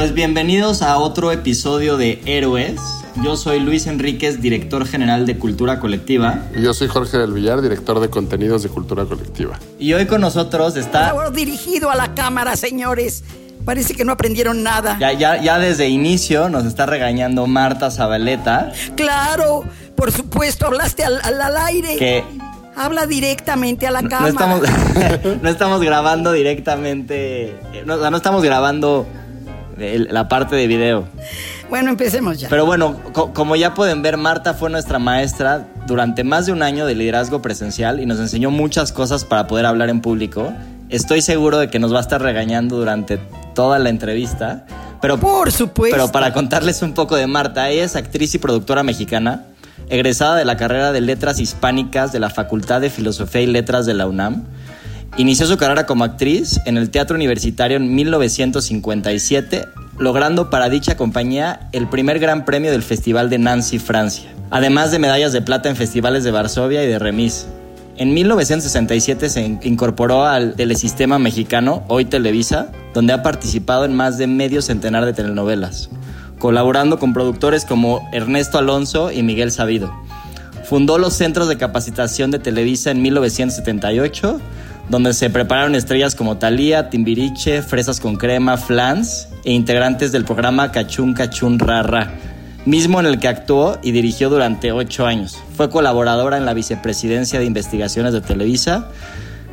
Pues bienvenidos a otro episodio de Héroes. Yo soy Luis Enríquez, director general de Cultura Colectiva. Y yo soy Jorge del Villar, director de contenidos de Cultura Colectiva. Y hoy con nosotros Por está... favor, dirigido a la cámara, señores. Parece que no aprendieron nada. Ya, ya, ya desde inicio nos está regañando Marta Zabaleta, Claro, por supuesto, hablaste al, al- al aire. que Habla directamente a la no cámara. estamos, no estamos grabando directamente... eh, No, o sea, no estamos grabando el- la parte de video. Bueno, empecemos ya. Pero bueno, co- como ya pueden ver, Marta fue nuestra maestra durante más de un año de liderazgo presencial y nos enseñó muchas cosas para poder hablar en público. Estoy seguro de que nos va a estar regañando durante toda la entrevista. Pero, Por supuesto. pero para contarles un poco de Marta, ella es actriz y productora mexicana, egresada de la carrera de Letras Hispánicas de la Facultad de Filosofía y Letras de la UNAM. Inició su carrera como actriz en el Teatro Universitario en 1957, logrando para dicha compañía el primer gran premio del Festival de Nancy, Francia, además de medallas de plata en festivales de Varsovia y de Remis. En 1967 se in- incorporó al telesistema mexicano, hoy Televisa, donde ha participado en más de medio centenar de telenovelas, colaborando con productores como Ernesto Alonso y Miguel Sabido. Fundó los centros de capacitación de Televisa en 1978, donde se prepararon estrellas como Thalía, Timbiriche, Fresas con Crema, Flans e integrantes del programa Cachún Cachún Ra Ra, mismo en el que actuó y dirigió durante ocho años. Fue colaboradora en la vicepresidencia de investigaciones de Televisa,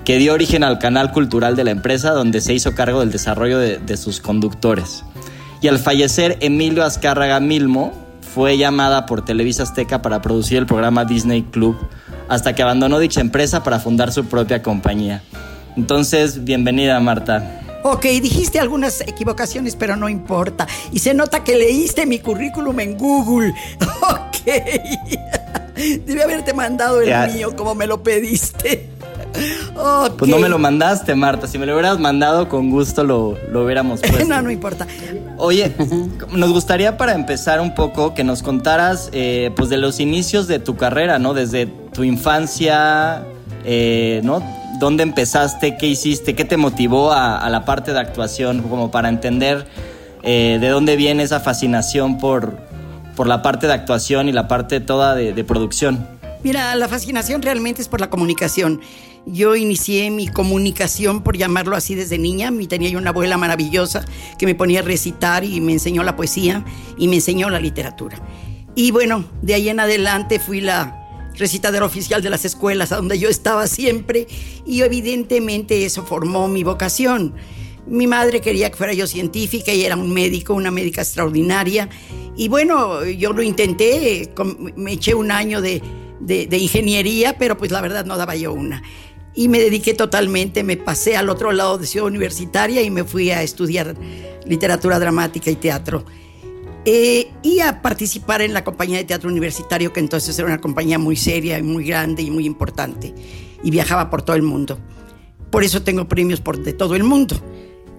que dio origen al canal cultural de la empresa, donde se hizo cargo del desarrollo de, de sus conductores. Y al fallecer Emilio Azcárraga Milmo, fue llamada por Televisa Azteca para producir el programa Disney Club, hasta que abandonó dicha empresa para fundar su propia compañía. Entonces, bienvenida Marta. Ok, dijiste algunas equivocaciones, pero no importa. Y se nota que leíste mi currículum en Google. Ok. Debe haberte mandado el Ya. mío como me lo pediste. Pues no me lo mandaste, Marta. Si me lo hubieras mandado, con gusto lo, lo hubiéramos puesto. no, no importa. Oye, nos gustaría para empezar un poco que nos contaras eh, pues de los inicios de tu carrera, ¿no? Desde tu infancia, eh, ¿no? ¿Dónde empezaste? ¿Qué hiciste? ¿Qué te motivó a, a la parte de actuación? Como para entender eh, de dónde viene esa fascinación por, por la parte de actuación y la parte toda de, de producción. Mira, la fascinación realmente es por la comunicación. Yo inicié mi comunicación, por llamarlo así, desde niña. Tenía yo una abuela maravillosa que me ponía a recitar y me enseñó la poesía y me enseñó la literatura. Y bueno, de ahí en adelante fui la recitadora oficial de las escuelas, a donde yo estaba siempre, y evidentemente eso formó mi vocación. Mi madre quería que fuera yo científica y era un médico, una médica extraordinaria. Y bueno, yo lo intenté, me eché un año de, de- de ingeniería, pero pues la verdad no daba yo una. Y me dediqué totalmente, me pasé al otro lado de Ciudad Universitaria y me fui a estudiar literatura dramática y teatro. eh, y a participar en la compañía de teatro universitario, que entonces era una compañía muy seria y muy grande y muy importante, y viajaba por todo el mundo. Por eso tengo premios por de todo el mundo.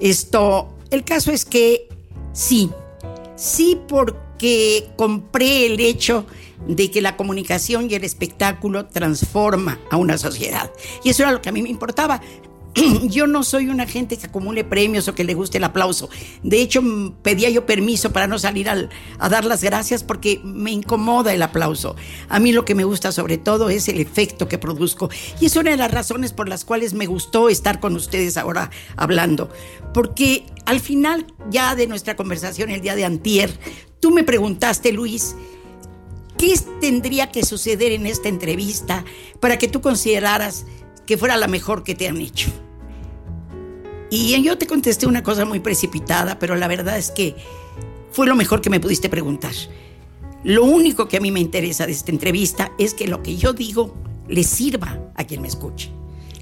Esto, el caso es que sí, sí porque compré el hecho de que la comunicación y el espectáculo transforma a una sociedad. Y eso era lo que a mí me importaba. yo no soy una gente que acumule premios o que le guste el aplauso. De hecho, pedía yo permiso para no salir a dar las gracias porque me incomoda el aplauso. A mí lo que me gusta sobre todo es el efecto que produzco. Y es una de las razones por las cuales me gustó estar con ustedes ahora hablando. Porque al final ya de nuestra conversación el día de antier, tú me preguntaste, Luis, ¿qué tendría que suceder en esta entrevista para que tú consideraras que fuera la mejor que te han hecho. Y yo te contesté una cosa muy precipitada, pero la verdad es que fue lo mejor que me pudiste preguntar. Lo único que a mí me interesa de esta entrevista es que lo que yo digo le sirva a quien me escuche,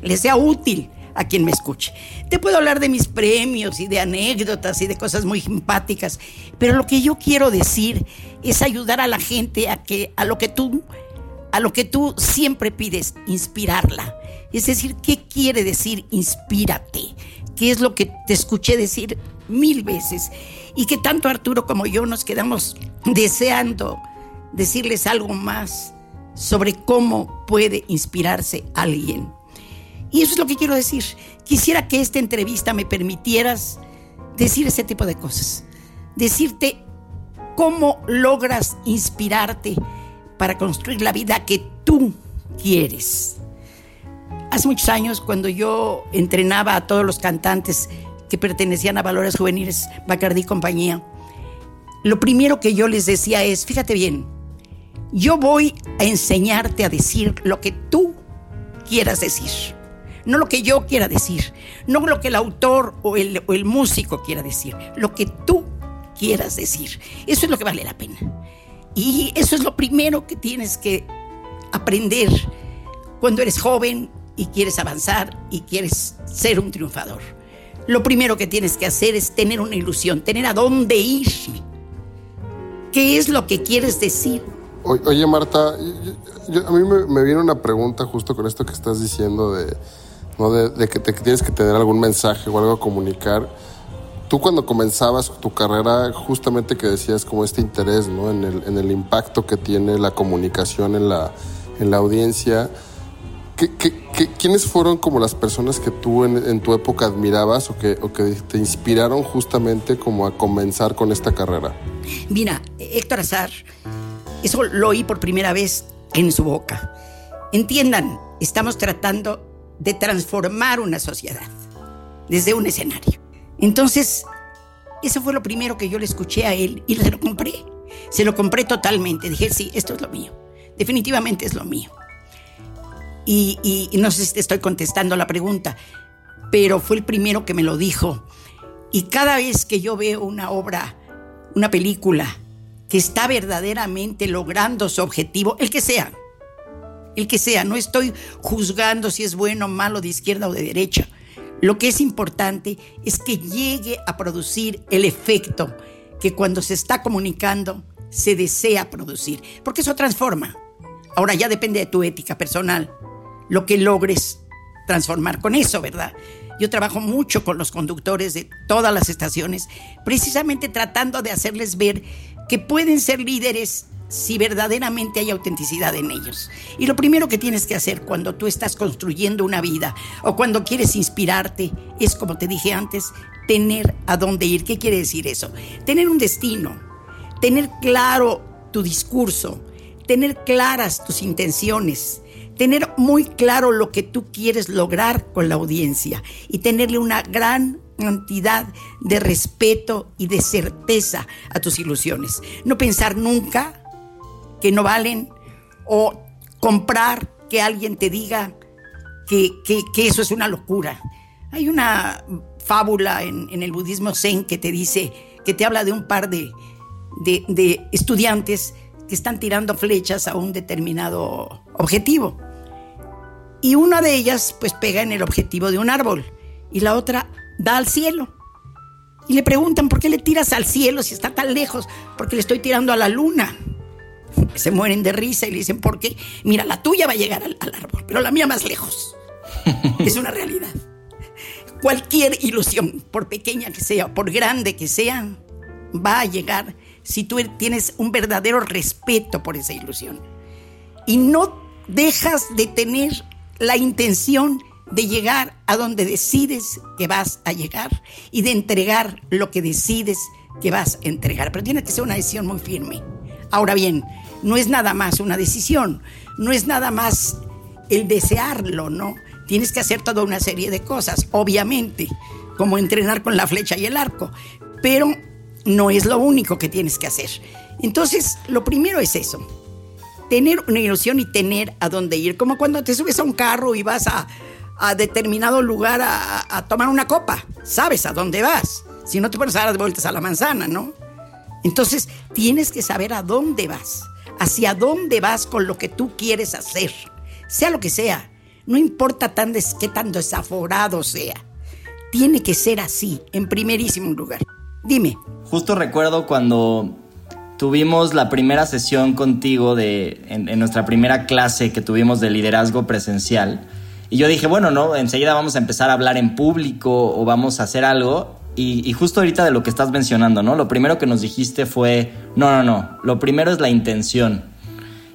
le sea útil a quien me escuche. Te puedo hablar de mis premios y de anécdotas y de cosas muy simpáticas, pero lo que yo quiero decir es ayudar a la gente a que a lo que tú a lo que tú siempre pides, inspirarla. Es decir, ¿qué quiere decir inspírate? ¿Qué es lo que te escuché decir mil veces? Y que tanto Arturo como yo nos quedamos deseando decirles algo más sobre cómo puede inspirarse alguien. Y eso es lo que quiero decir. Quisiera que esta entrevista me permitieras decir ese tipo de cosas. Decirte cómo logras inspirarte para construir la vida que tú quieres. Hace muchos años, cuando yo entrenaba a todos los cantantes que pertenecían a Valores Juveniles, Bacardí y compañía, lo primero que yo les decía es, fíjate bien, yo voy a enseñarte a decir lo que tú quieras decir, no lo que yo quiera decir, no lo que el autor o el, o el músico quiera decir, lo que tú quieras decir. Eso es lo que vale la pena. Y eso es lo primero que tienes que aprender cuando eres joven y quieres avanzar y quieres ser un triunfador. Lo primero que tienes que hacer es tener una ilusión, tener a dónde ir. ¿Qué es lo que quieres decir? Oye, Marta, a mí me, viene una pregunta justo con esto que estás diciendo de, de, que, te, que tienes que tener algún mensaje o algo a comunicar tú cuando comenzabas tu carrera, justamente que decías como este interés ¿no? en, el, en el impacto que tiene la comunicación en la, en la audiencia, ¿qué, qué, quiénes fueron como las personas que tú en, tu época admirabas o que, o que te inspiraron justamente como a comenzar con esta carrera? Mira, Héctor Azar, eso lo oí por primera vez en su boca. Entiendan, estamos tratando de transformar una sociedad desde un escenario. Entonces, eso fue lo primero que yo le escuché a él y se lo compré. Se lo compré totalmente. Dije, sí, esto es lo mío. Definitivamente es lo mío. Y, no sé si te estoy contestando la pregunta, pero fue el primero que me lo dijo. Y cada vez que yo veo una obra, una película, que está verdaderamente logrando su objetivo, el que sea, el que sea, no estoy juzgando si es bueno malo, de izquierda o de derecha. Lo que es importante es que llegue a producir el efecto que cuando se está comunicando se desea producir, porque eso transforma. Ahora ya depende de tu ética personal, lo que logres transformar con eso, ¿verdad? Yo trabajo mucho con los conductores de todas las estaciones, precisamente tratando de hacerles ver que pueden ser líderes si verdaderamente hay autenticidad en ellos. Y lo primero que tienes que hacer cuando tú estás construyendo una vida o cuando quieres inspirarte es, como te dije antes, tener a dónde ir. ¿Qué quiere decir eso? Tener un destino, tener claro tu discurso, tener claras tus intenciones, tener muy claro lo que tú quieres lograr con la audiencia y tenerle una gran cantidad de respeto y de certeza a tus ilusiones. No pensar nunca que no valen o comprar que alguien te diga que, eso es una locura. Hay una fábula en, el budismo zen que te dice, que te habla de un par de, de estudiantes que están tirando flechas a un determinado objetivo. Y una de ellas pues pega en el objetivo de un árbol y la otra da al cielo. Y le preguntan, ¿por qué le tiras al cielo si está tan lejos? Porque le estoy tirando a la luna. Se mueren de risa y le dicen, ¿por qué? Mira, la tuya va a llegar al, al árbol, pero la mía más lejos. es una realidad. Cualquier ilusión, por pequeña que sea, por grande que sea, va a llegar si tú tienes un verdadero respeto por esa ilusión. Y no dejas de tener la intención de llegar a donde decides que vas a llegar y de entregar lo que decides que vas a entregar. Pero tiene que ser una decisión muy firme. Ahora bien, no es nada más una decisión, no es nada más el desearlo, ¿no? Tienes que hacer toda una serie de cosas, obviamente, como entrenar con la flecha y el arco, pero no es lo único que tienes que hacer. Entonces, lo primero es eso, tener una ilusión y tener a dónde ir, como cuando te subes a un carro y vas a, determinado lugar a, a, tomar una copa, sabes a dónde vas, si no te pones a dar vueltas a la manzana, ¿no? Entonces, tienes que saber a dónde vas, hacia dónde vas con lo que tú quieres hacer, sea lo que sea no importa tan qué tan desaforado sea. Tiene que ser así, en primerísimo lugar. Dime. Justo recuerdo cuando tuvimos la primera sesión contigo de, en, nuestra primera clase que tuvimos de liderazgo presencial. Y yo dije, bueno, no, enseguida vamos a empezar a hablar en público o vamos a hacer algo. Y, y, justo ahorita de lo que estás mencionando, ¿no? Lo primero que nos dijiste fue, no, no, no, lo primero es la intención.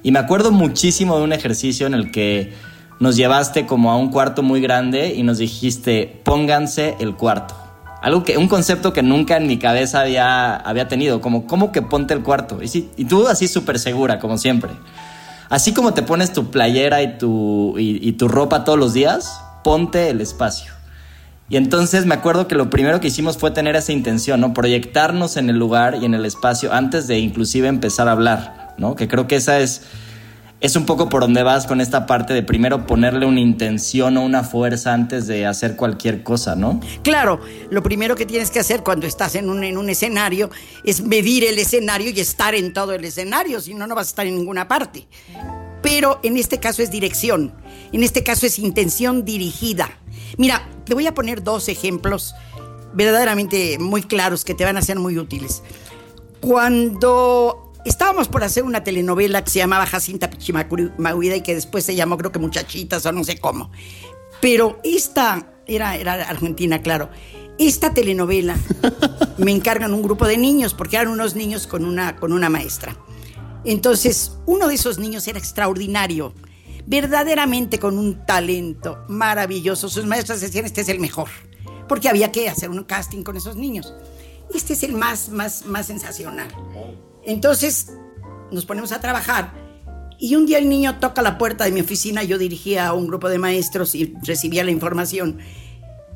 Y me acuerdo muchísimo de un ejercicio en el que nos llevaste como a un cuarto muy grande y nos dijiste, pónganse el cuarto. Algo que, un concepto que nunca en mi cabeza había, había tenido, como, ¿cómo que ponte el cuarto? Y, tú así súper segura, como siempre. Así como te pones tu playera y tu, y tu ropa todos los días, ponte el espacio. Y entonces me acuerdo que lo primero que hicimos fue tener esa intención, ¿no? Proyectarnos en el lugar y en el espacio antes de inclusive empezar a hablar, ¿no? Que creo que esa es es un poco por donde vas con esta parte de primero ponerle una intención o una fuerza antes de hacer cualquier cosa, ¿no? Claro, lo primero que tienes que hacer cuando estás en un, en un escenario es medir el escenario y estar en todo el escenario, si no, no vas a estar en ninguna parte. Pero en este caso es dirección, en este caso es intención dirigida. Mira, te voy a poner dos ejemplos verdaderamente muy claros que te van a ser muy útiles. Cuando Estábamos por hacer una telenovela que se llamaba Jacinta Pichimahuida y que después se llamó, creo que Muchachitas o no sé cómo. Pero esta, era, era argentina, claro. Esta telenovela me encargan un grupo de niños, porque eran unos niños con una, con una maestra. Entonces, uno de esos niños era extraordinario, verdaderamente con un talento maravilloso. Sus maestras decían, este es el mejor, porque había que hacer un casting con esos niños. Este es el más, más, más sensacional. Entonces nos ponemos a trabajar y un día el niño toca la puerta de mi oficina, yo dirigía a un grupo de maestros y recibía la información.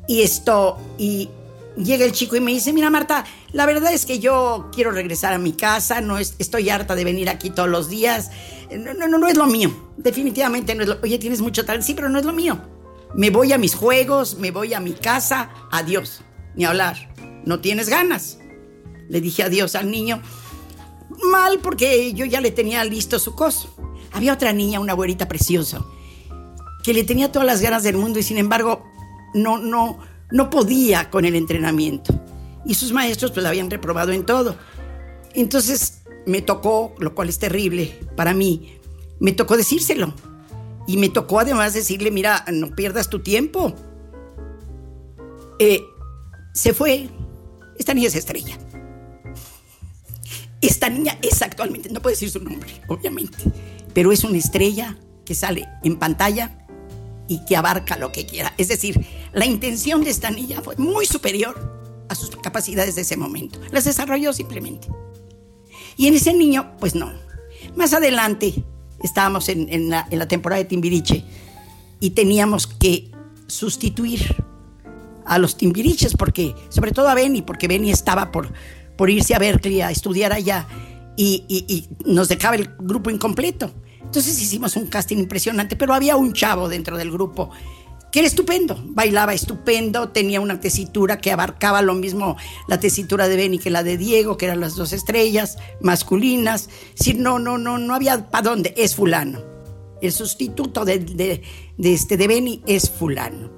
Y esto, y llega el chico y me dice, mira Marta, la verdad es que yo quiero regresar a mi casa, no estoy harta de venir aquí todos los días, no, no, no es lo mío, definitivamente no es lo, oye, tienes mucho talento, sí, pero no es lo mío. Me voy a mis juegos, me voy a mi casa, adiós, ni hablar, no tienes ganas. Le dije adiós al niño mal porque yo ya le tenía listo su coso. Había otra niña, una güerita preciosa, que le tenía todas las ganas del mundo y sin embargo no, no, no podía con el entrenamiento. Y sus maestros pues la habían reprobado en todo. Entonces me tocó, lo cual es terrible para mí, me tocó decírselo. Y me tocó además decirle, mira, no pierdas tu tiempo. Eh, se fue. Esta niña es estrella. Esta niña es actualmente, no puedo decir su nombre, obviamente, pero es una estrella que sale en pantalla y que abarca lo que quiera. Es decir, la intención de esta niña fue muy superior a sus capacidades de ese momento. Las desarrolló simplemente. Y en ese niño, pues no. Más adelante estábamos en, la, temporada de Timbiriche y teníamos que sustituir a los Timbiriches, porque, sobre todo a Benny, porque Benny estaba por por irse a Berkeley a estudiar allá y, nos dejaba el grupo incompleto. Entonces hicimos un casting impresionante, pero había un chavo dentro del grupo que era estupendo, bailaba estupendo, tenía una tesitura que abarcaba lo mismo la tesitura de Benny que la de Diego, que eran las dos estrellas masculinas. Si no, no, no, no había para dónde, es fulano. El sustituto de, de, este, de Benny es fulano.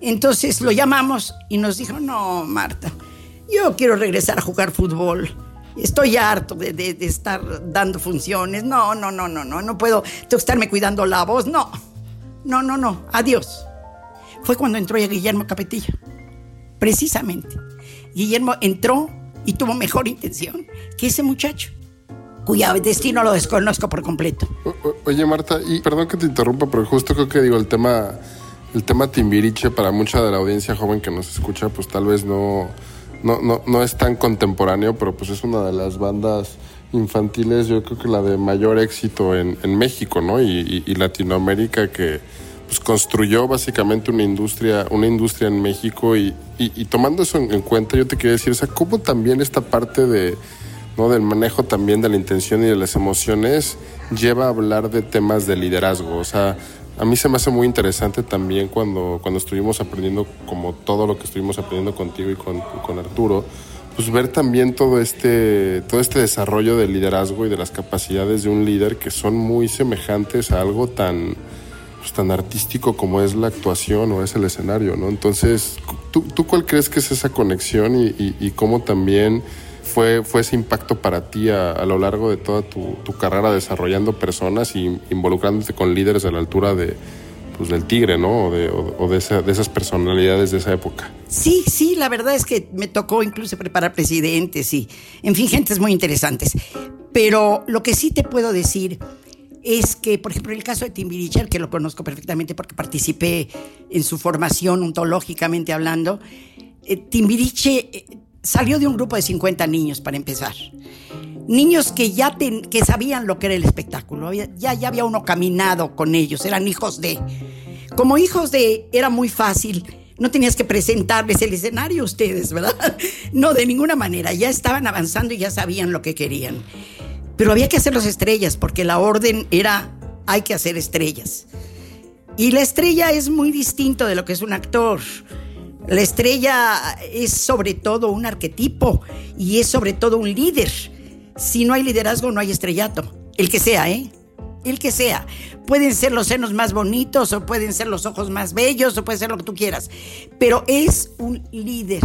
Entonces lo llamamos y nos dijo, no, Marta, Yo quiero regresar a jugar fútbol. Estoy harto de, estar dando funciones. No, no, no, no, no. No puedo estarme cuidando la voz. No. No, no, no. Adiós. Fue cuando entró ya Guillermo Capetillo. Precisamente. Guillermo entró y tuvo mejor intención que ese muchacho, cuya destino lo desconozco por completo. Oye, Marta, y perdón que te interrumpa, pero justo creo que digo el tema, el tema Timbiriche para mucha de la audiencia joven que nos escucha, pues tal vez no, no, no, no es tan contemporáneo, pero pues es una de las bandas infantiles, yo creo que la de mayor éxito en, en México, ¿no? Y, Latinoamérica que pues construyó básicamente una industria, una industria en México y, y- tomando eso en, en cuenta, yo te quería decir, o sea, cómo también esta parte de, ¿no? del manejo también de la intención y de las emociones lleva a hablar de temas de liderazgo. O sea, a mí se me hace muy interesante también cuando, cuando estuvimos aprendiendo, como todo lo que estuvimos aprendiendo contigo y con, con Arturo, pues ver también todo este, todo este desarrollo del liderazgo y de las capacidades de un líder que son muy semejantes a algo tan, pues, tan artístico como es la actuación o es el escenario, ¿no? Entonces, ¿tú, tú cuál crees que es esa conexión y cómo también fue, fue ese impacto para ti a, lo largo de toda tu, carrera desarrollando personas y involucrándote con líderes a la altura de, pues, del tigre, ¿no? O de, o- de esa- de esas personalidades de esa época. Sí, sí, la verdad es que me tocó incluso preparar presidentes y, en fin, gentes muy interesantes. Pero lo que sí te puedo decir es que, por ejemplo, en el caso de Timbiriche, que lo conozco perfectamente porque participé en su formación ontológicamente hablando, eh, Timbiriche eh, salió de un grupo de 50 niños para empezar. Niños que ya que sabían lo que era el espectáculo, ya había uno caminado con ellos, eran hijos de... Como hijos de, era muy fácil, no tenías que presentarles el escenario a ustedes, ¿verdad? No, de ninguna manera, ya estaban avanzando y ya sabían lo que querían. Pero había que hacer las estrellas, porque la orden era, hay que hacer estrellas. Y la estrella es muy distinto de lo que es un actor. La estrella es sobre todo un arquetipo y es sobre todo un líder. Si no hay liderazgo, no hay estrellato. El que sea, ¿eh? El que sea. Pueden ser los senos más bonitos o pueden ser los ojos más bellos o puede ser lo que tú quieras. Pero es un líder.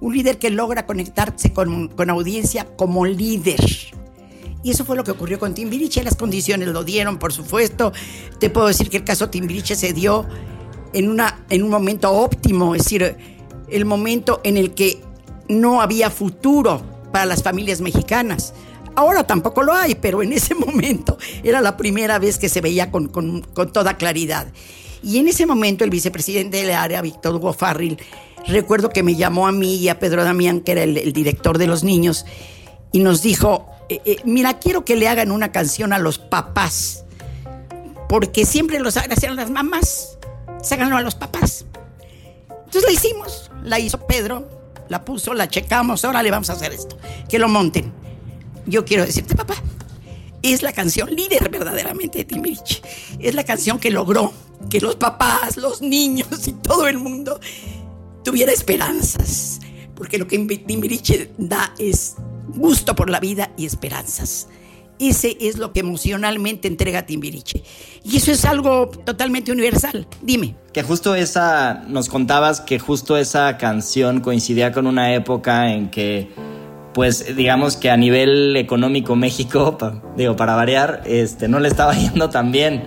Un líder que logra conectarse con, con audiencia como líder. Y eso fue lo que ocurrió con Timbiriche. Las condiciones lo dieron, por supuesto. Te puedo decir que el caso Timbiriche se dio en, una, en un momento óptimo, es decir, el momento en el que no había futuro para las familias mexicanas. Ahora tampoco lo hay, pero en ese momento era la primera vez que se veía con, con- con toda claridad. Y en ese momento el vicepresidente del área, Víctor Hugo Farril, recuerdo que me llamó a mí y a Pedro Damián, que era el, director de los niños, y nos dijo, eh, eh, mira, quiero que le hagan una canción a los papás, porque siempre los hacían las mamás, háganlo a los papás. Entonces la hicimos, la hizo Pedro, la puso, la checamos, ahora le vamos a hacer esto, que lo monten. Yo quiero decirte, papá, es la canción líder verdaderamente de Timbiriche. Es la canción que logró que los papás, los niños y todo el mundo tuviera esperanzas. Porque lo que Timbiriche da es gusto por la vida y esperanzas. Ese es lo que emocionalmente entrega Timbiriche. Y eso es algo totalmente universal. Dime. Que justo esa, nos contabas que justo esa canción coincidía con una época en que, pues digamos que a nivel económico México, pa- digo, para variar, este, no le estaba yendo tan bien.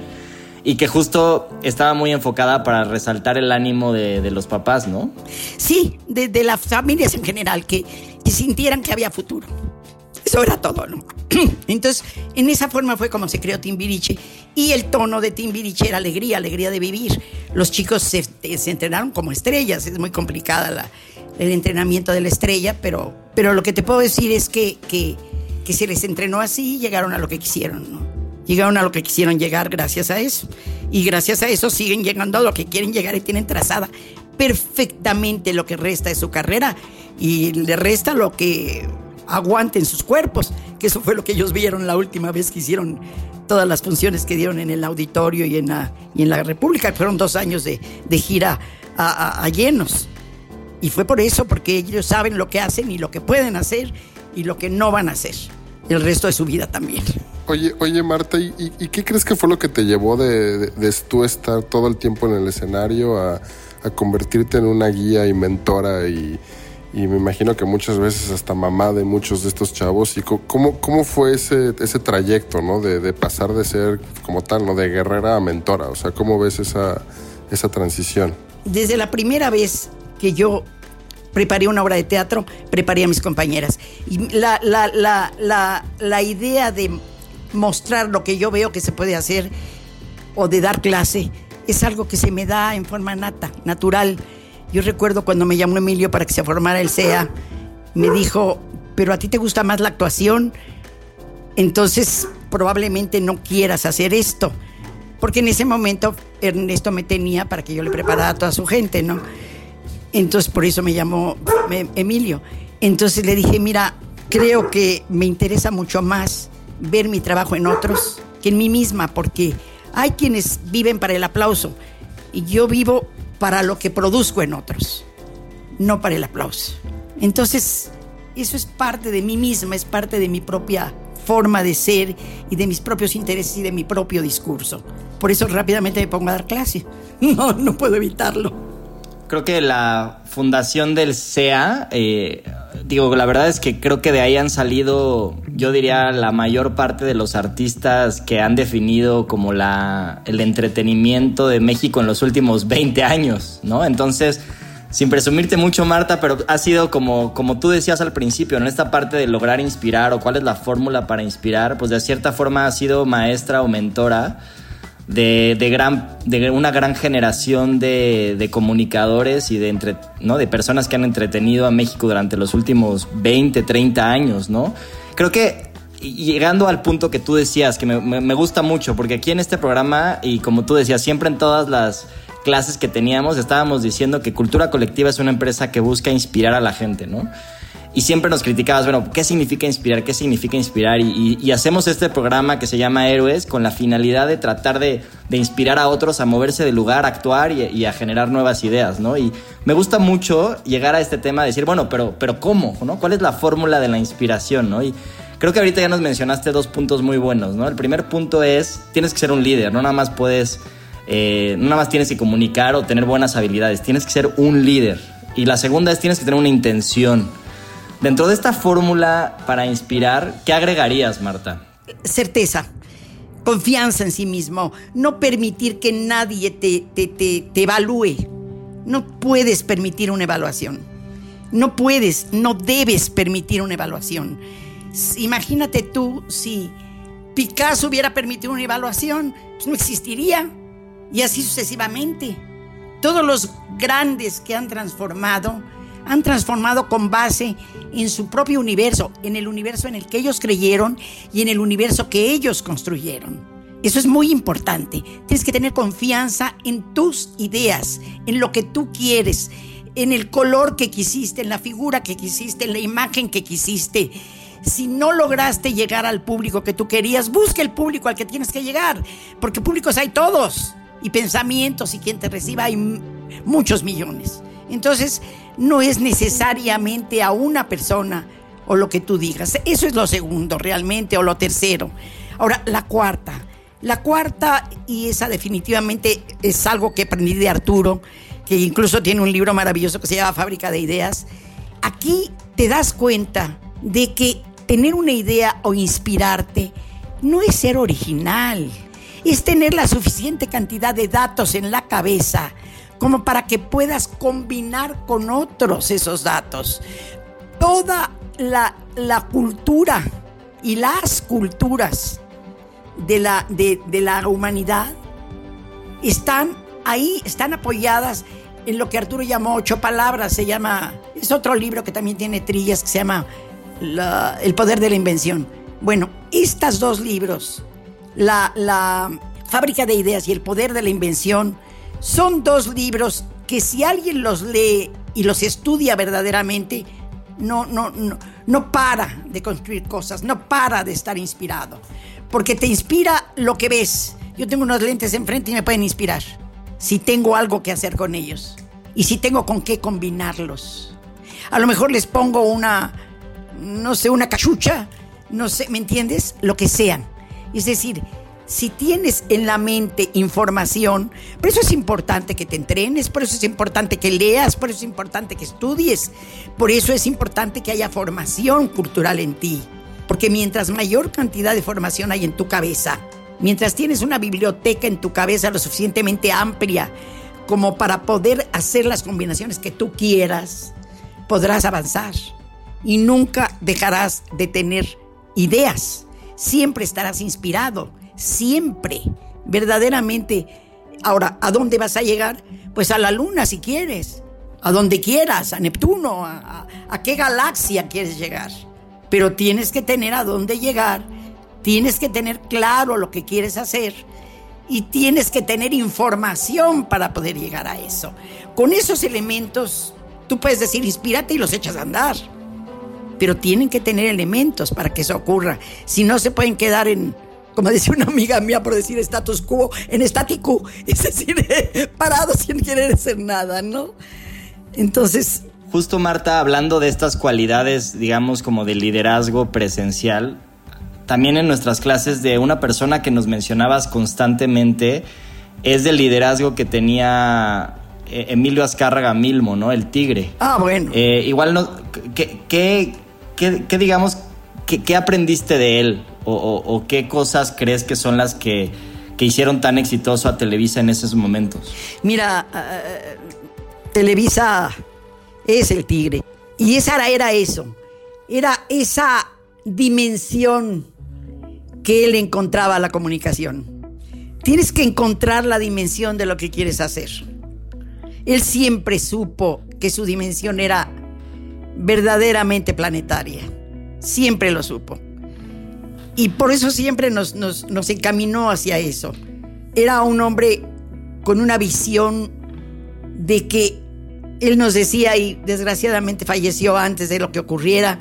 Y que justo estaba muy enfocada para resaltar el ánimo de, de los papás, ¿no? Sí, de, de las familias en general, que, que sintieran que había futuro. Eso era todo. Entonces, en esa forma fue como se creó Timbiriche. Y el tono de Timbiriche era alegría, alegría de vivir. Los chicos se, se entrenaron como estrellas. Es muy complicada la- el entrenamiento de la estrella, pero, pero lo que te puedo decir es que, que, que se les entrenó así y llegaron a lo que quisieron. Llegaron a lo que quisieron llegar gracias a eso. Y gracias a eso siguen llegando a lo que quieren llegar y tienen trazada perfectamente lo que resta de su carrera. Y le resta lo que aguanten sus cuerpos, que eso fue lo que ellos vieron la última vez que hicieron todas las funciones que dieron en el auditorio y en la, y en la República, fueron dos años de, de gira a, llenos. Y fue por eso, porque ellos saben lo que hacen y lo que pueden hacer y lo que no van a hacer el resto de su vida también. Oye, oye Marta, ¿y, qué crees que fue lo que te llevó de, de- de tú estar todo el tiempo en el escenario a, a convertirte en una guía y mentora y, y me imagino que muchas veces hasta mamá de muchos de estos chavos. ¿Y cómo, cómo fue ese, ese trayecto, ¿no? De, de, pasar de ser como tal, ¿no? De guerrera a mentora. O sea, ¿cómo ves esa, esa transición? Desde la primera vez que yo preparé una obra de teatro, preparé a mis compañeras. Y la, la, la, la, la idea de mostrar lo que yo veo que se puede hacer o de dar clase es algo que se me da en forma nata, natural. Yo recuerdo cuando me llamó Emilio para que se formara el CEA, me dijo, pero a ti te gusta más la actuación, entonces probablemente no quieras hacer esto. Porque en ese momento Ernesto me tenía para que yo le preparara a toda su gente, ¿no? Entonces por eso me llamó Emilio. Entonces le dije, mira, creo que me interesa mucho más ver mi trabajo en otros que en mí misma, porque hay quienes viven para el aplauso y yo vivo para lo que produzco en otros, no para el aplauso. Entonces, eso es parte de mí misma, es parte de mi propia forma de ser y de mis propios intereses y de mi propio discurso. Por eso rápidamente me pongo a dar clase. No, no puedo evitarlo. Creo que la fundación del CEA, eh, digo, la verdad es que creo que de ahí han salido, yo diría, la mayor parte de los artistas que han definido como la, el entretenimiento de México en los últimos 20 años, ¿no? Entonces, sin presumirte mucho, Marta, pero ha sido como, como tú decías al principio, en esta parte de lograr inspirar o cuál es la fórmula para inspirar, pues de cierta forma ha sido maestra o mentora de, de, gran, de una gran generación de, de comunicadores y de, entre, ¿no? de personas que han entretenido a México durante los últimos 20, 30 años, ¿no? Creo que llegando al punto que tú decías, que me, me, gusta mucho, porque aquí en este programa, y como tú decías, siempre en todas las clases que teníamos, estábamos diciendo que Cultura Colectiva es una empresa que busca inspirar a la gente, ¿no? Y siempre nos criticabas, bueno, ¿qué significa inspirar? ¿Qué significa inspirar? Y, hacemos este programa que se llama Héroes con la finalidad de tratar de, inspirar a otros a moverse de lugar, a actuar y, a generar nuevas ideas, ¿no? Y me gusta mucho llegar a este tema de decir, bueno, pero, pero ¿cómo? ¿no? ¿Cuál es la fórmula de la inspiración, ¿no? Y creo que ahorita ya nos mencionaste dos puntos muy buenos, ¿no? El primer punto es, tienes que ser un líder, no nada más puedes, eh, no nada más tienes que comunicar o tener buenas habilidades, tienes que ser un líder. Y la segunda es, tienes que tener una intención. Dentro de esta fórmula para inspirar, ¿qué agregarías, Marta? Certeza, confianza en sí mismo, no permitir que nadie te, te, evalúe. No puedes permitir una evaluación. No puedes, no debes permitir una evaluación. Imagínate tú si Picasso hubiera permitido una evaluación, pues no existiría. Y así sucesivamente. Todos los grandes que han transformado han transformado con base en su propio universo, en el universo en el que ellos creyeron y en el universo que ellos construyeron. Eso es muy importante. Tienes que tener confianza en tus ideas, en lo que tú quieres, en el color que quisiste, en la figura que quisiste, en la imagen que quisiste. Si no lograste llegar al público que tú querías, busca el público al que tienes que llegar, porque públicos hay todos y pensamientos y quien te reciba hay muchos millones. Entonces, no es necesariamente a una persona o lo que tú digas. Eso es lo segundo realmente, o lo tercero. Ahora, la cuarta. La cuarta, y esa definitivamente es algo que aprendí de Arturo, que incluso tiene un libro maravilloso que se llama Fábrica de Ideas. Aquí te das cuenta de que tener una idea o inspirarte no es ser original, es tener la suficiente cantidad de datos en la cabeza como para que puedas combinar con otros esos datos. Toda la, cultura y las culturas de la, de, la humanidad están ahí, están apoyadas en lo que Arturo llamó ocho palabras, se llama, es otro libro que también tiene trillas que se llama El poder de la invención. Bueno, estos dos libros, la, la fábrica de ideas y el poder de la invención, son dos libros que si alguien los lee y los estudia verdaderamente, no, no, no, no para de construir cosas, no para de estar inspirado, porque te inspira lo que ves. Yo tengo unos lentes enfrente y me pueden inspirar, si tengo algo que hacer con ellos y si tengo con qué combinarlos. A lo mejor les pongo una, no sé, una cachucha, no sé, ¿me entiendes? Lo que sean. Es decir, si tienes en la mente información, por eso es importante que te entrenes, por eso es importante que leas, por eso es importante que estudies, por eso es importante que haya formación cultural en ti. Porque mientras mayor cantidad de formación hay en tu cabeza, mientras tienes una biblioteca en tu cabeza lo suficientemente amplia como para poder hacer las combinaciones que tú quieras, podrás avanzar y nunca dejarás de tener ideas. Siempre estarás inspirado, siempre, verdaderamente. Ahora, ¿a dónde vas a llegar? Pues a la luna si quieres, a donde quieras, a Neptuno, a, qué galaxia quieres llegar. Pero tienes que tener a dónde llegar, tienes que tener claro lo que quieres hacer y tienes que tener información para poder llegar a eso. Con esos elementos, tú puedes decir, inspírate y los echas a andar. Pero tienen que tener elementos para que eso ocurra. Si no, se pueden quedar en, como decía una amiga mía por decir status quo, en estático, es decir, parados sin querer hacer nada, ¿no? Entonces... Justo Marta, hablando de estas cualidades, digamos, como de liderazgo presencial, también en nuestras clases de una persona que nos mencionabas constantemente, es del liderazgo que tenía eh, Emilio Azcárraga Milmo, ¿no? El tigre. Ah, bueno. Eh, igual, no, ¿qué, qué, qué digamos, qué, aprendiste de él? O, qué cosas crees que son las que, que, hicieron tan exitoso a Televisa en esos momentos? Mira, uh, Televisa es el tigre. Y esa era eso. Era esa dimensión que él encontraba la comunicación. Tienes que encontrar la dimensión de lo que quieres hacer. Él siempre supo que su dimensión era verdaderamente planetaria. Siempre lo supo. Y por eso siempre nos, nos, nos encaminó hacia eso. Era un hombre con una visión de que él nos decía, y desgraciadamente falleció antes de lo que ocurriera,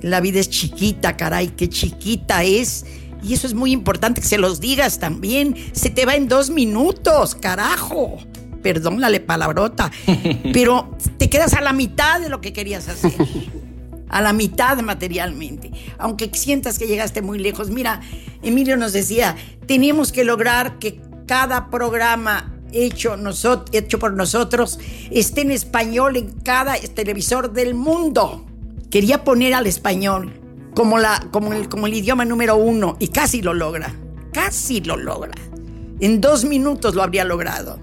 la vida es chiquita, caray, qué chiquita es. Y eso es muy importante que se los digas también. Se te va en dos minutos, carajo. Perdónale palabrota. Pero te quedas a la mitad de lo que querías hacer. A la mitad materialmente. Aunque sientas que llegaste muy lejos. Mira, Emilio nos decía, tenemos que lograr que cada programa hecho, hecho por nosotros esté en español en cada televisor del mundo. Quería poner al español como, la, como, el, como el idioma número uno y casi lo logra. Casi lo logra. En dos minutos lo habría logrado.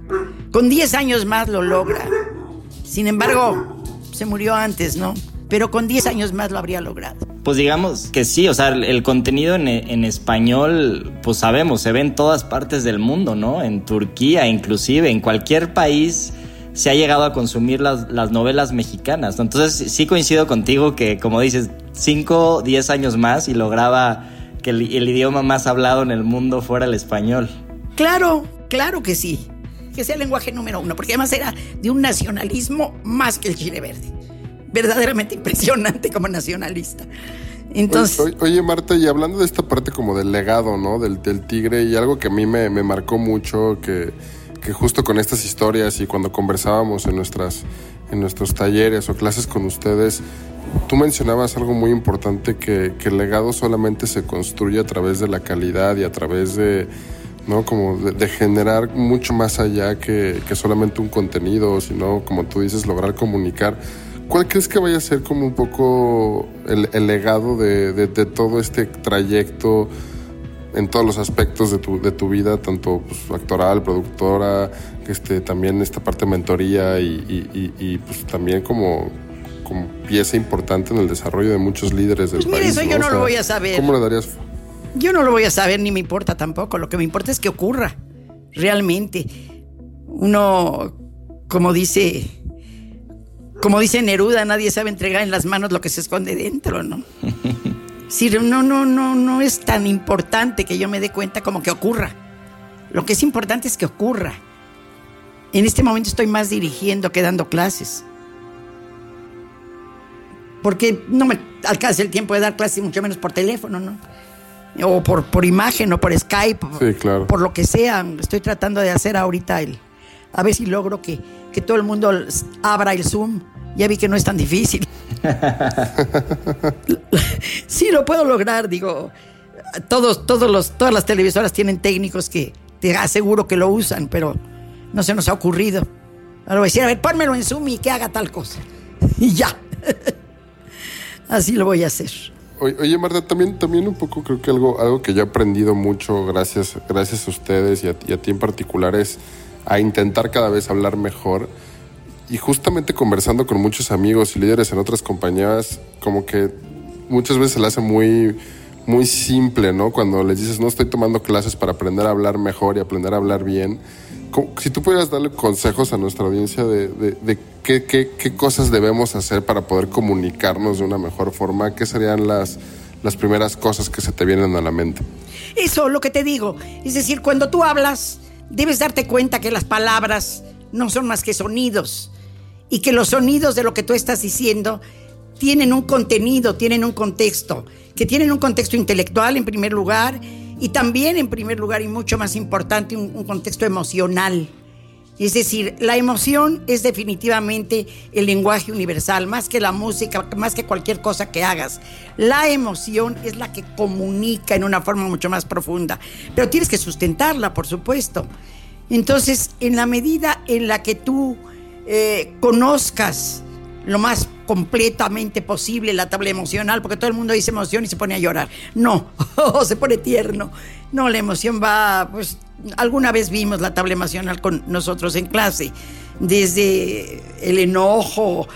Con diez años más lo logra. Sin embargo, se murió antes, ¿no? Pero con diez años más lo habría logrado. Pues digamos que sí, o sea, el contenido en, en, español, pues sabemos, se ve en todas partes del mundo, ¿no? En Turquía, inclusive, en cualquier país se ha llegado a consumir las, las novelas mexicanas. Entonces sí coincido contigo que, como dices, 5, 10 años más y lograba que el, idioma más hablado en el mundo fuera el español. Claro, claro que sí. Que sea el lenguaje número uno, porque además era de un nacionalismo más que el chile verde. Verdaderamente impresionante como nacionalista. Entonces... Oye, Marta, y hablando de esta parte como del legado, ¿no? Del, tigre, y algo que a mí me, marcó mucho, que que justo con estas historias y cuando conversábamos en, nuestras, en nuestros talleres o clases con ustedes, tú mencionabas algo muy importante, que, el legado solamente se construye a través de la calidad y a través de, ¿no? Como de, generar mucho más allá que, solamente un contenido, sino, como tú dices, lograr comunicar. ¿Cuál crees que vaya a ser como un poco el, legado de, de, de todo este trayecto? en todos los aspectos de tu, de tu vida, tanto pues, actoral, productora, este, también esta parte de mentoría y, pues también como, como, pieza importante en el desarrollo de muchos líderes del pues mire, país. Eso yo no lo voy a saber. ¿Cómo le darías? Yo no lo voy a saber ni me importa tampoco. Lo que me importa es que ocurra realmente. Uno, como dice, como dice Neruda, nadie sabe entregar en las manos lo que se esconde dentro, ¿no? Sí, no, no, no, no es tan importante que yo me dé cuenta como que ocurra. Lo que es importante es que ocurra. En este momento estoy más dirigiendo que dando clases. Porque no me alcanza el tiempo de dar clases, mucho menos por teléfono, ¿no? O por, por imagen o por Skype. Sí, claro. Por lo que sea. Estoy tratando de hacer ahorita el. A ver si logro que, que todo el mundo abra el Zoom. Ya vi que no es tan difícil. sí, lo puedo lograr, digo. todos, todos los, todas las televisoras tienen técnicos que te aseguro que lo usan, pero no se nos ha ocurrido. Ahora voy a decir, a ver, pónmelo en Zoom y que haga tal cosa. Y ya. Así lo voy a hacer. Oye, Marta, también, también un poco creo que algo, algo que yo he aprendido mucho gracias, gracias a ustedes y a, y a ti en particular es a intentar cada vez hablar mejor. Y justamente conversando con muchos amigos y líderes en otras compañías, como que muchas veces se le hace muy, muy simple, ¿no? Cuando les dices, no estoy tomando clases para aprender a hablar mejor y aprender a hablar bien. Si tú pudieras darle consejos a nuestra audiencia de, de, qué, qué, qué, cosas debemos hacer para poder comunicarnos de una mejor forma, ¿qué serían las, las primeras cosas que se te vienen a la mente? Eso, lo que te digo. Es decir, cuando tú hablas, debes darte cuenta que las palabras no son más que sonidos y que los sonidos de lo que tú estás diciendo tienen un contenido, tienen un contexto, que tienen un contexto intelectual en primer lugar y también en primer lugar y mucho más importante un, contexto emocional. Es decir, la emoción es definitivamente el lenguaje universal, más que la música, más que cualquier cosa que hagas. La emoción es la que comunica en una forma mucho más profunda, pero tienes que sustentarla, por supuesto. Entonces, en la medida en la que tú eh, conozcas lo más completamente posible la tabla emocional, porque todo el mundo dice emoción y se pone a llorar. No, se pone tierno. No, la emoción va, pues alguna vez vimos la tabla emocional con nosotros en clase, desde el enojo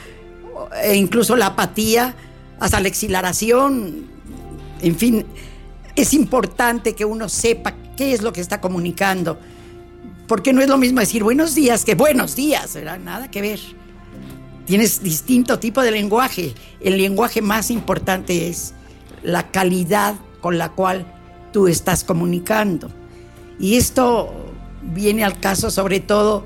e incluso la apatía hasta la exhilaración. En fin, es importante que uno sepa qué es lo que está comunicando, porque no es lo mismo decir buenos días que buenos días, ¿verdad? Nada que ver. Tienes distinto tipo de lenguaje. El lenguaje más importante es la calidad con la cual tú estás comunicando. Y esto viene al caso sobre todo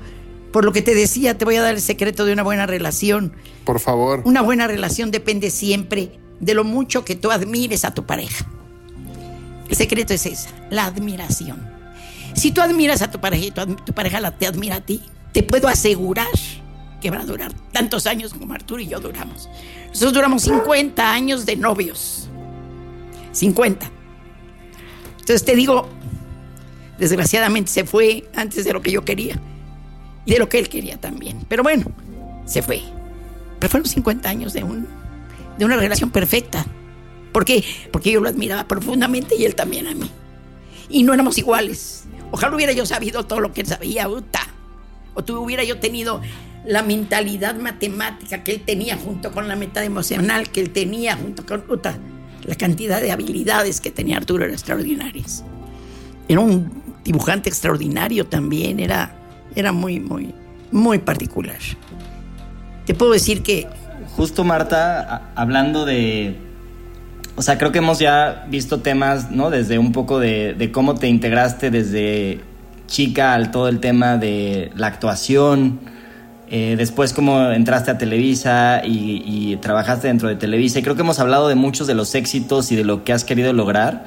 por lo que te decía, te voy a dar el secreto de una buena relación. Por favor. Una buena relación depende siempre de lo mucho que tú admires a tu pareja. El secreto es esa, la admiración. Si tú admiras a tu pareja y tu, pareja te admira a ti, te puedo asegurar que van a durar tantos años como Arturo y yo duramos. Nosotros duramos 50 años de novios. 50. Entonces te digo, desgraciadamente se fue antes de lo que yo quería y de lo que él quería también. Pero bueno, se fue. Pero fueron 50 años de, un, de una relación perfecta. ¿Por qué? Porque yo lo admiraba profundamente y él también a mí. Y no éramos iguales. Ojalá hubiera yo sabido todo lo que él sabía, Uta. O tú hubiera yo tenido la mentalidad matemática que él tenía junto con la meta emocional que él tenía junto con la cantidad de habilidades que tenía Arturo era extraordinarias. Era un dibujante extraordinario también, era, era muy, muy, muy particular. Te puedo decir que... Justo Marta, hablando de... O sea, creo que hemos ya visto temas, ¿no? Desde un poco de, de cómo te integraste desde chica al todo el tema de la actuación, eh, después como entraste a Televisa y, trabajaste dentro de Televisa. Y creo que hemos hablado de muchos de los éxitos y de lo que has querido lograr.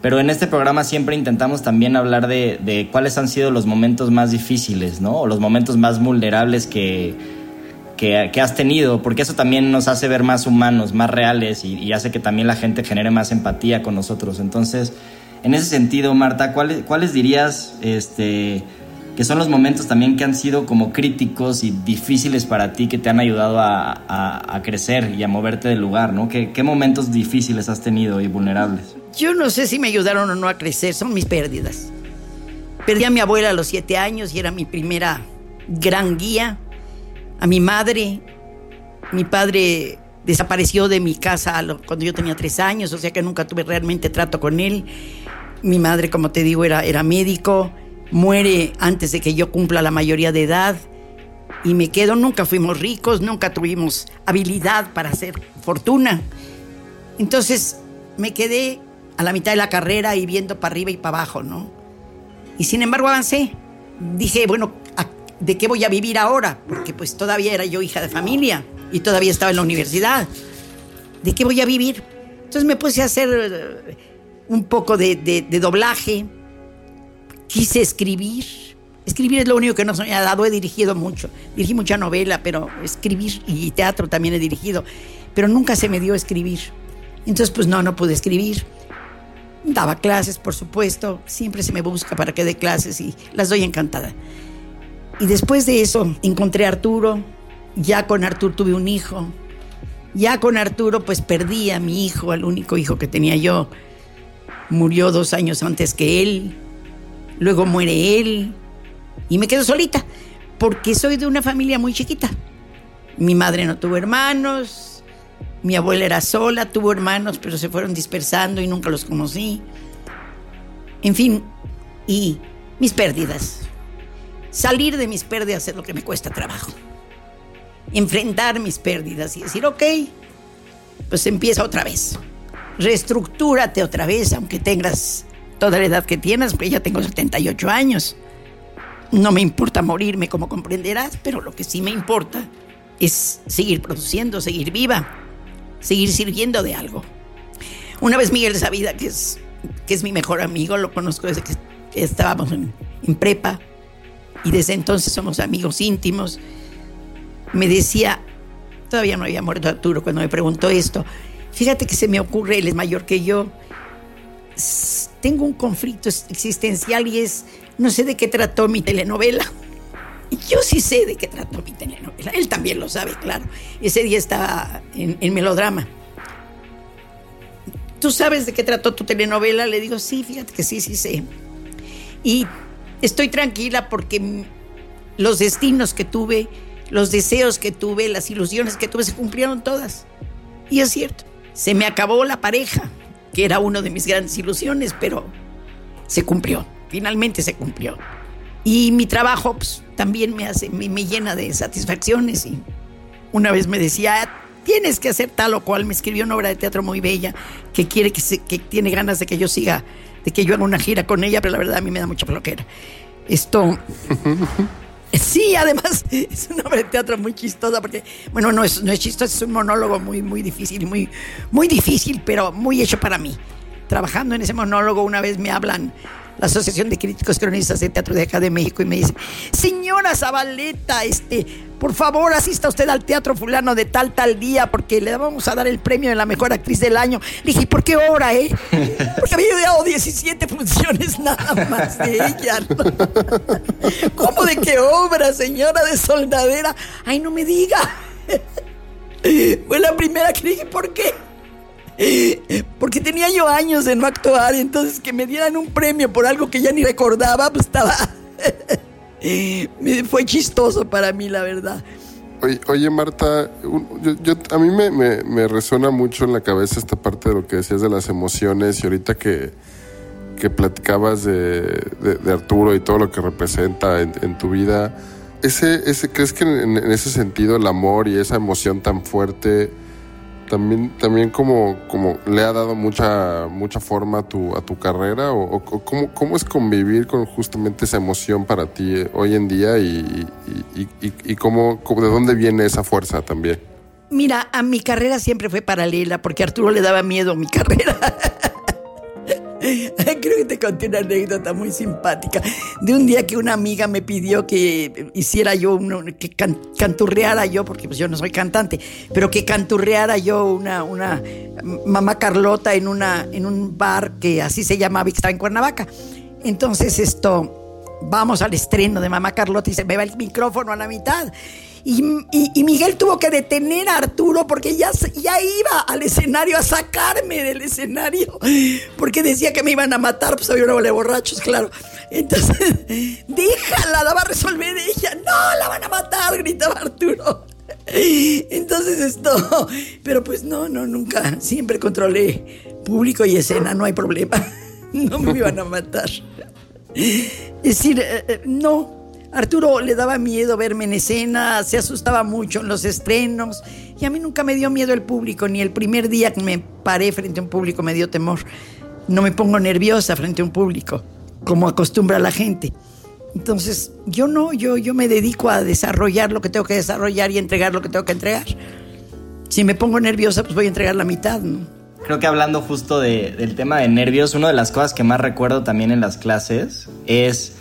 Pero en este programa siempre intentamos también hablar de, cuáles han sido los momentos más difíciles, ¿no? O los momentos más vulnerables que, que, has tenido, porque eso también nos hace ver más humanos, más reales y, hace que también la gente genere más empatía con nosotros. Entonces, en ese sentido, Marta, ¿cuáles, cuáles dirías, este, que son los momentos también que han sido como críticos y difíciles para ti, que te han ayudado a, crecer y a moverte del lugar, ¿no? ¿Qué, ¿Qué, momentos difíciles has tenido y vulnerables? Yo no sé si me ayudaron o no a crecer, son mis pérdidas. Perdí a mi abuela a los siete años y era mi primera gran guía. A mi madre, mi padre desapareció de mi casa cuando yo tenía tres años, o sea que nunca tuve realmente trato con él. Mi madre, como te digo, era, era médico muere antes de que yo cumpla la mayoría de edad y me quedo, nunca fuimos ricos, nunca tuvimos habilidad para hacer fortuna. Entonces me quedé a la mitad de la carrera y viendo para arriba y para abajo, ¿no? Y sin embargo avancé. Dije, bueno, ¿de qué voy a vivir ahora? Porque pues todavía era yo hija de familia y todavía estaba en la universidad. ¿De qué voy a vivir? Entonces me puse a hacer eh, un poco de, doblaje, quise escribir. Escribir es lo único que no me ha dado. He dirigido mucho. Dirigí mucha novela, pero escribir y teatro también he dirigido. Pero nunca se me dio escribir. Entonces, pues no, no pude escribir. Daba clases, por supuesto. Siempre se me busca para que dé clases y las doy encantada. Y después de eso encontré a Arturo. Ya con Arturo tuve un hijo. Ya con Arturo pues perdí a mi hijo, al único hijo que tenía yo. Murió dos años antes que él. Luego muere él. Y me quedo solita porque soy de una familia muy chiquita. Mi madre no tuvo hermanos, mi abuela era sola, tuvo hermanos, pero se fueron dispersando y nunca los conocí. En fin, y mis pérdidas. Salir de mis pérdidas es lo que me cuesta trabajo. Enfrentar mis pérdidas y decir, ok, pues empieza otra vez. Reestructúrate otra vez, aunque tengas toda la edad que tienes, porque ya tengo 78 años. No me importa morirme, como comprenderás, pero lo que sí me importa es seguir produciendo, seguir viva, seguir sirviendo de algo. Una vez Miguel Sabida, que es, que es mi mejor amigo, lo conozco desde que estábamos en, en prepa y desde entonces somos amigos íntimos, me decía, todavía no había muerto Arturo cuando me preguntó esto, fíjate que se me ocurre, él es mayor que yo, tengo un conflicto existencial y es, no sé de qué trató mi telenovela. Yo sí sé de qué trató mi telenovela. Él también lo sabe, claro. Ese día estaba en, melodrama. ¿Tú sabes de qué trató tu telenovela? Le digo, sí, fíjate que sí, sí sé. Y estoy tranquila porque los destinos que tuve, los deseos que tuve, las ilusiones que tuve se cumplieron todas. Y es cierto, se me acabó la pareja, que era una de mis grandes ilusiones, pero se cumplió, finalmente se cumplió. Y mi trabajo pues, también me, hace, me, llena de satisfacciones. Y una vez me decía, tienes que hacer tal o cual. Me escribió una obra de teatro muy bella que quiere que, que tiene ganas de que yo siga, de que yo haga una gira con ella, pero la verdad a mí me da mucha floquera. Esto. Sí, además es una obra de teatro muy chistosa porque, bueno, no es, no es chistoso, es un monólogo muy, muy difícil, muy, muy difícil, pero muy hecho para mí. Trabajando en ese monólogo una vez me hablan la Asociación de Críticos Cronistas de Teatro de acá de México y me dice, señora Zabaleta, este, por favor asista usted al Teatro Fulano de tal, tal día, porque le vamos a dar el premio de la mejor actriz del año. Le dije, ¿por qué hora, eh? Porque había dado 17 funciones nada más de ella. ¿Cómo de qué obra, señora de soldadera? Ay, no me diga. Fue la primera que dije, ¿por qué? Porque tenía yo años de no actuar, entonces que me dieran un premio por algo que ya ni recordaba, pues estaba. Fue chistoso para mí, la verdad. Oye, Marta, yo, a mí me, resuena mucho en la cabeza esta parte de lo que decías de las emociones y ahorita que, que platicabas de, Arturo y todo lo que representa en, tu vida. Ese, ese, ¿Crees que en, ese sentido el amor y esa emoción tan fuerte también, también como, como le ha dado mucha, mucha forma a tu, a tu carrera o, cómo, cómo, es convivir con justamente esa emoción para ti eh, hoy en día y, y, cómo, de dónde viene esa fuerza también. Mira, a mi carrera siempre fue paralela porque Arturo le daba miedo a mi carrera. Creo que te conté una anécdota muy simpática de un día que una amiga me pidió que hiciera yo, que canturreara yo, porque pues yo no soy cantante, pero que canturreara yo una, una mamá Carlota en, una, en un bar que así se llamaba y está en Cuernavaca. Entonces esto, vamos al estreno de mamá Carlota y se me va el micrófono a la mitad. Y, Miguel tuvo que detener a Arturo porque ya, ya iba al escenario a sacarme del escenario porque decía que me iban a matar, pues había una bola de borrachos, claro. Entonces, déjala, la va a resolver ella. No, la van a matar, gritaba Arturo. Entonces esto, pero pues no, no, nunca, siempre controlé público y escena, no hay problema. No me iban a matar. Es decir, eh, eh, no, Arturo le daba miedo verme en escena, se asustaba mucho en los estrenos y a mí nunca me dio miedo el público, ni el primer día que me paré frente a un público me dio temor. No me pongo nerviosa frente a un público, como acostumbra la gente. Entonces, yo no, yo, yo me dedico a desarrollar lo que tengo que desarrollar y entregar lo que tengo que entregar. Si me pongo nerviosa, pues voy a entregar la mitad. Creo que hablando justo del tema de nervios, una de las cosas que más recuerdo también en las clases es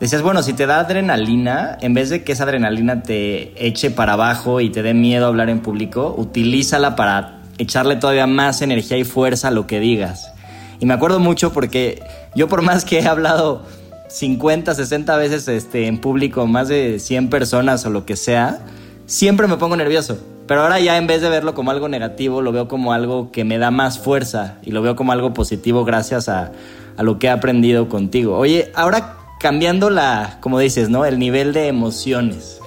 Decías, bueno, si te da adrenalina, en vez de que esa adrenalina te eche para abajo y te dé miedo hablar en público, utilízala para echarle todavía más energía y fuerza a lo que digas. Y me acuerdo mucho porque yo por más que he hablado 50, 60 veces este, en público, más de 100 personas o lo que sea, siempre me pongo nervioso. Pero ahora ya en vez de verlo como algo negativo, lo veo como algo que me da más fuerza y lo veo como algo positivo gracias a, a lo que he aprendido contigo. Oye, ahora cambiando la, como dices, ¿no? El nivel de emociones.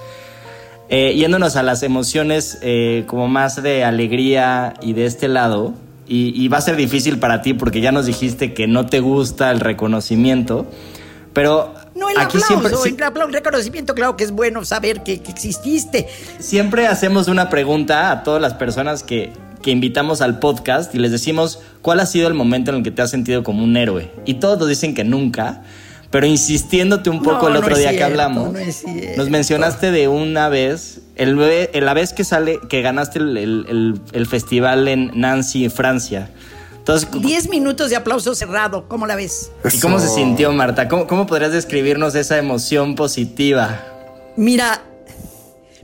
Eh, yéndonos a las emociones eh, como más de alegría y de este lado, y, y va a ser difícil para ti porque ya nos dijiste que no te gusta el reconocimiento, pero No el aquí aplauso, siempre, el el reconocimiento, claro que es bueno saber que, que exististe. Siempre hacemos una pregunta a todas las personas que, que invitamos al podcast y les decimos cuál ha sido el momento en el que te has sentido como un héroe. Y todos nos dicen que nunca, pero insistiéndote un poco No, el otro día que hablamos, no nos mencionaste de una vez, el, la vez que sale, que ganaste el, el- el- el festival en Nancy, Francia. Entonces, Diez minutos de aplauso cerrado, ¿cómo la ves? ¿y cómo se sintió Marta? ¿Cómo, ¿Cómo podrías describirnos esa emoción positiva? Mira,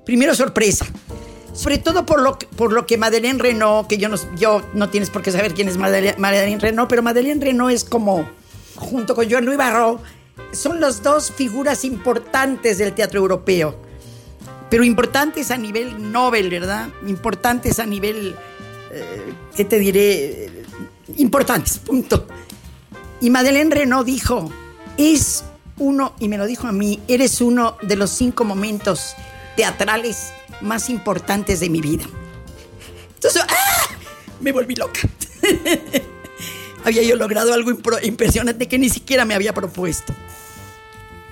primero sorpresa. Sobre todo por lo, que- por lo que Madeleine Renault, que yo no, yo no tienes por qué saber quién es Madeleine, Madeleine Renault, pero Madeleine Renault es como, junto con Joan Louis Barrault, son las dos figuras importantes del teatro europeo. Pero importantes a nivel Nobel, ¿verdad? Importantes a nivel, eh, ¿qué te diré? Importantes, punto. Y Madeleine Renault dijo, es uno, y me lo dijo a mí, eres uno de los cinco momentos teatrales más importantes de mi vida. Entonces, ¡ah! me volví loca. había yo logrado algo impresionante que ni siquiera me había propuesto.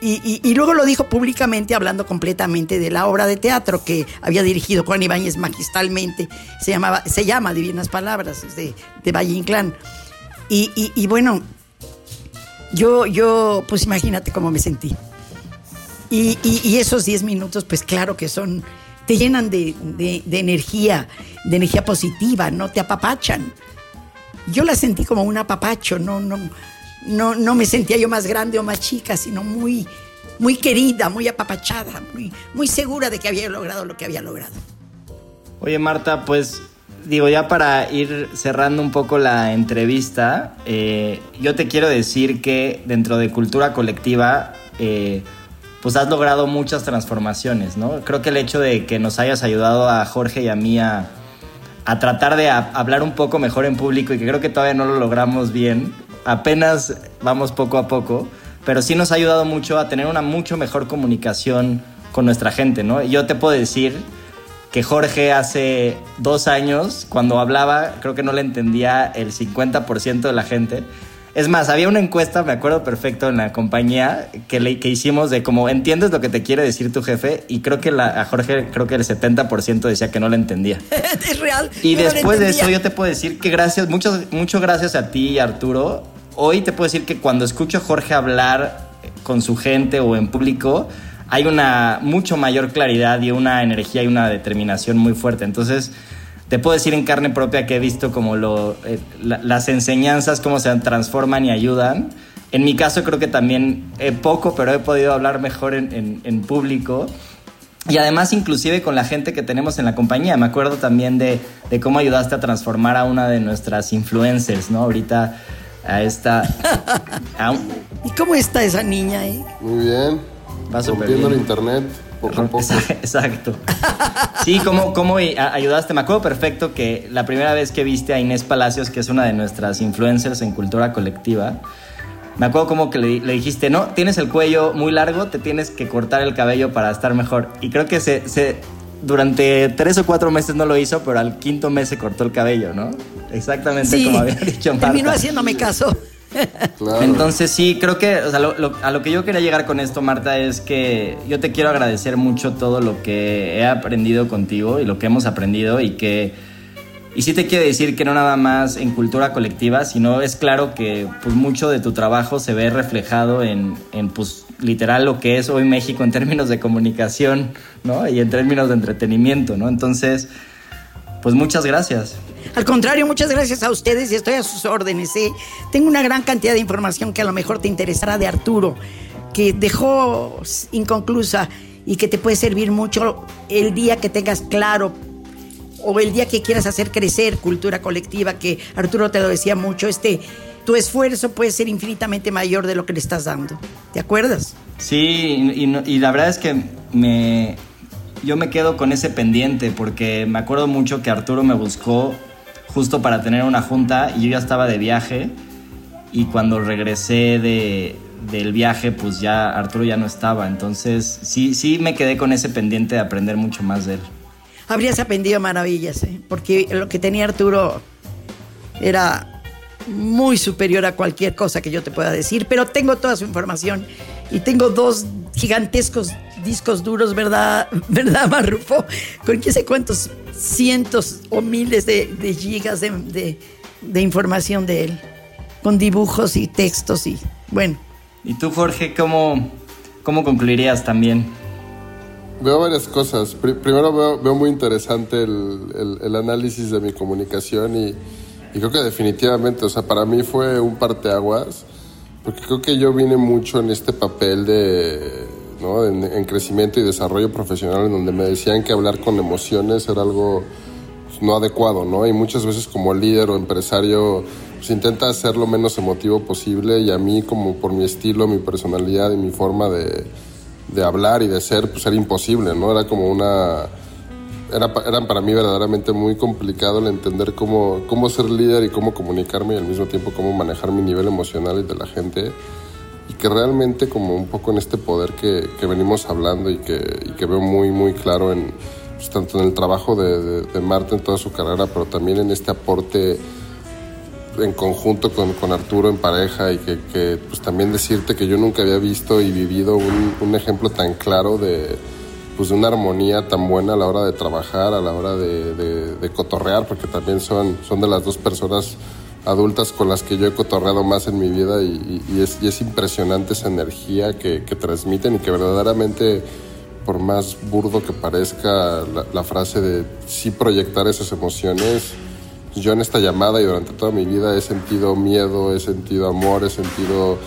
Y, y- luego lo dijo públicamente hablando completamente de la obra de teatro que había dirigido Juan Ibáñez magistralmente. Se, llamaba, se llama Divinas Palabras, de, de Valle Inclán. Y, y- bueno, yo, yo, pues imagínate cómo me sentí. Y, esos 10 minutos, pues claro que son, te llenan de, de- de energía, de energía positiva, ¿no? Te apapachan. Yo la sentí como un apapacho, no, no, no, no me sentía yo más grande o más chica, sino muy, muy querida, muy apapachada, muy, muy segura de que había logrado lo que había logrado. Oye Marta, pues digo ya para ir cerrando un poco la entrevista, eh, yo te quiero decir que dentro de cultura colectiva, eh, pues has logrado muchas transformaciones, ¿no? Creo que el hecho de que nos hayas ayudado a Jorge y a mí a, a tratar de hablar un poco mejor en público y que creo que todavía no lo logramos bien, apenas vamos poco a poco, pero sí nos ha ayudado mucho a tener una mucho mejor comunicación con nuestra gente, ¿no? Yo te puedo decir que Jorge hace dos años, cuando hablaba, creo que no le entendía el 50% de la gente. Es más, había una encuesta, me acuerdo perfecto, en la compañía que, le, que hicimos de como, ¿entiendes lo que te quiere decir tu jefe? Y creo que la, a Jorge, creo que el 70% decía que no le entendía. es real. Y no después de eso yo te puedo decir que gracias, mucho, mucho gracias a ti y Arturo. Hoy te puedo decir que cuando escucho a Jorge hablar con su gente o en público, hay una mucho mayor claridad y una energía y una determinación muy fuerte. Entonces, te puedo decir en carne propia que he visto como eh, la- las enseñanzas, cómo se transforman y ayudan. En mi caso creo que también he poco, pero he podido hablar mejor en, en- en público. Y además, inclusive con la gente que tenemos en la compañía. Me acuerdo también de, de cómo ayudaste a transformar a una de nuestras influencers, ¿no? Ahorita a esta... a un- ¿Y cómo está esa niña, eh? Muy bien. Va Rompiendo el internet poco a poco. Exacto. Sí, cómo, cómo a- ayudaste. Me acuerdo perfecto que la primera vez que viste a Inés Palacios, que es una de nuestras influencers en cultura colectiva, me acuerdo como que le, le dijiste, no, tienes el cuello muy largo, te tienes que cortar el cabello para estar mejor. Y creo que se, se- durante tres o cuatro meses no lo hizo, pero al quinto mes se cortó el cabello, ¿no? Exactamente Sí, como había dicho Marta. terminó haciéndome caso. Claro. Entonces sí, creo que o sea, lo- lo- a lo que yo quería llegar con esto, Marta, es que yo te quiero agradecer mucho todo lo que he aprendido contigo y lo que hemos aprendido y que... Y sí te quiero decir que no nada más en cultura colectiva, sino es claro que pues mucho de tu trabajo se ve reflejado en, en pues literal lo que es hoy México en términos de comunicación, ¿no? Y en términos de entretenimiento, ¿no? Entonces, pues muchas gracias. Al contrario, muchas gracias a ustedes y estoy a sus órdenes. ¿eh? Tengo una gran cantidad de información que a lo mejor te interesará de Arturo, que dejó inconclusa y que te puede servir mucho el día que tengas claro o el día que quieras hacer crecer cultura colectiva, que Arturo te lo decía mucho, este, tu esfuerzo puede ser infinitamente mayor de lo que le estás dando. ¿Te acuerdas? Sí, y, y- y la verdad es que me, yo me quedo con ese pendiente porque me acuerdo mucho que Arturo me buscó justo para tener una junta y yo ya estaba de viaje y cuando regresé de, del viaje pues ya Arturo ya no estaba, entonces sí, sí me quedé con ese pendiente de aprender mucho más de él. Habrías aprendido maravillas, ¿eh? porque lo que tenía Arturo era muy superior a cualquier cosa que yo te pueda decir, pero tengo toda su información y tengo dos gigantescos discos duros, ¿verdad, ¿verdad Marrufo? Con quién sé cuántos cientos o miles de, de gigas de, de- de información de él, con dibujos y textos y bueno. ¿Y tú Jorge cómo, cómo concluirías también? Veo varias cosas. Pri- primero veo, veo muy interesante el, el- el análisis de mi comunicación y, y creo que definitivamente, o sea, para mí fue un parteaguas, porque creo que yo vine mucho en este papel de, ¿no? en, en crecimiento y desarrollo profesional, en donde me decían que hablar con emociones era algo pues, no adecuado, ¿no? Y muchas veces como líder o empresario pues intenta ser lo menos emotivo posible y a mí como por mi estilo, mi personalidad y mi forma de, de hablar y de ser, pues era imposible, ¿no? Era como una... Era, pa- era para mí verdaderamente muy complicado el entender cómo, cómo ser líder y cómo comunicarme y al mismo tiempo cómo manejar mi nivel emocional y de la gente. Y que realmente como un poco en este poder que, que venimos hablando y que, y que veo muy muy claro en pues, tanto en el trabajo de, de, de Marta en toda su carrera pero también en este aporte en conjunto con, con Arturo en pareja y que, que, pues también decirte que yo nunca había visto y vivido un, un ejemplo tan claro de pues de una armonía tan buena a la hora de trabajar, a la hora de, de- de cotorrear, porque también son, son de las dos personas adultas con las que yo he cotorreado más en mi vida y, y- es, y es impresionante esa energía que, que transmiten y que verdaderamente, por más burdo que parezca la, la frase de sí proyectar esas emociones, yo en esta llamada y durante toda mi vida he sentido miedo, he sentido amor, he sentido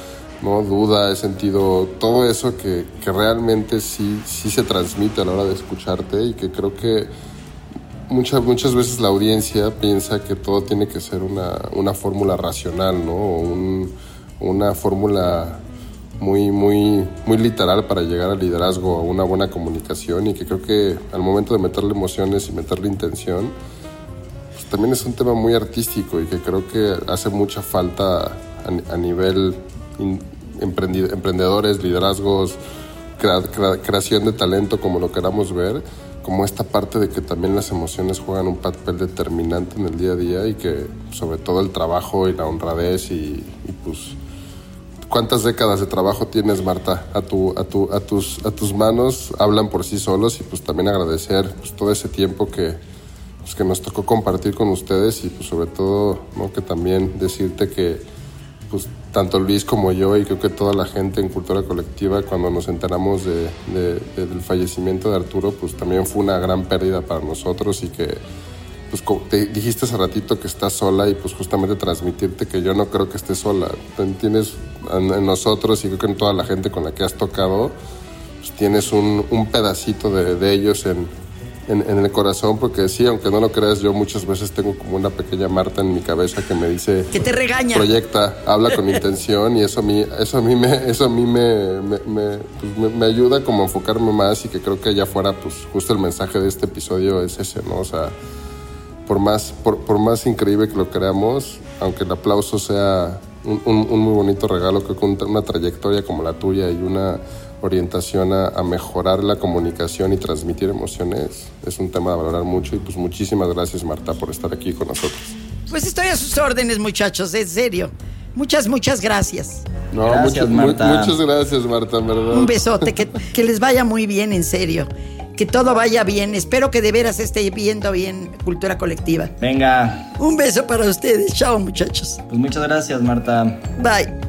¿no? duda, he sentido todo eso que, que realmente sí, sí se transmite a la hora de escucharte y que creo que muchas, muchas veces la audiencia piensa que todo tiene que ser una, una fórmula racional, ¿no? O un- una fórmula muy, muy, muy literal para llegar al liderazgo, a una buena comunicación y que creo que al momento de meterle emociones y meterle intención, pues también es un tema muy artístico y que creo que hace mucha falta a, nivel emprendedores, liderazgos, crea- crea- creación de talento, como lo queramos ver, como esta parte de que también las emociones juegan un papel determinante en el día a día y que sobre todo el trabajo y la honradez y, y pues ¿Cuántas décadas de trabajo tienes, Marta? A, tu, a, tu, a, tus, a tus manos hablan por sí solos y pues también agradecer pues, todo ese tiempo que, pues, que nos tocó compartir con ustedes y pues sobre todo ¿no? que también decirte que pues tanto Luis como yo y creo que toda la gente en Cultura Colectiva cuando nos enteramos de, de- de- del fallecimiento de Arturo pues también fue una gran pérdida para nosotros y que pues te dijiste hace ratito que estás sola y pues justamente transmitirte que yo no creo que estés sola. Tienes en, nosotros y creo que en toda la gente con la que has tocado, pues tienes un, un pedacito de ellos en, en, en el corazón, porque sí, aunque no lo creas, yo muchas veces tengo como una pequeña Marta en mi cabeza que me dice... Que te regaña. Proyecta, habla con intención y eso a mí, eso a mí, me, eso a mí me, me, me, pues, me- ayuda como a enfocarme más y que creo que allá afuera, pues justo el mensaje de este episodio es ese, ¿no? O sea, por más, por, por más increíble que lo creamos, aunque el aplauso sea un, un- un muy bonito regalo, creo que un- una trayectoria como la tuya y una orientación a, a mejorar la comunicación y transmitir emociones es un tema a valorar mucho y pues muchísimas gracias Marta por estar aquí con nosotros. Pues estoy a sus órdenes, muchachos, en serio. Muchas, muchas gracias. No, Gracias, muchas, mu- Marta. muchas gracias Marta, en verdad. Un besote, que, que les vaya muy bien, en serio. Que todo vaya bien. Espero que de veras esté viendo bien cultura colectiva. Venga, Un beso para ustedes. Chao, muchachos. pues muchas gracias Marta. Bye.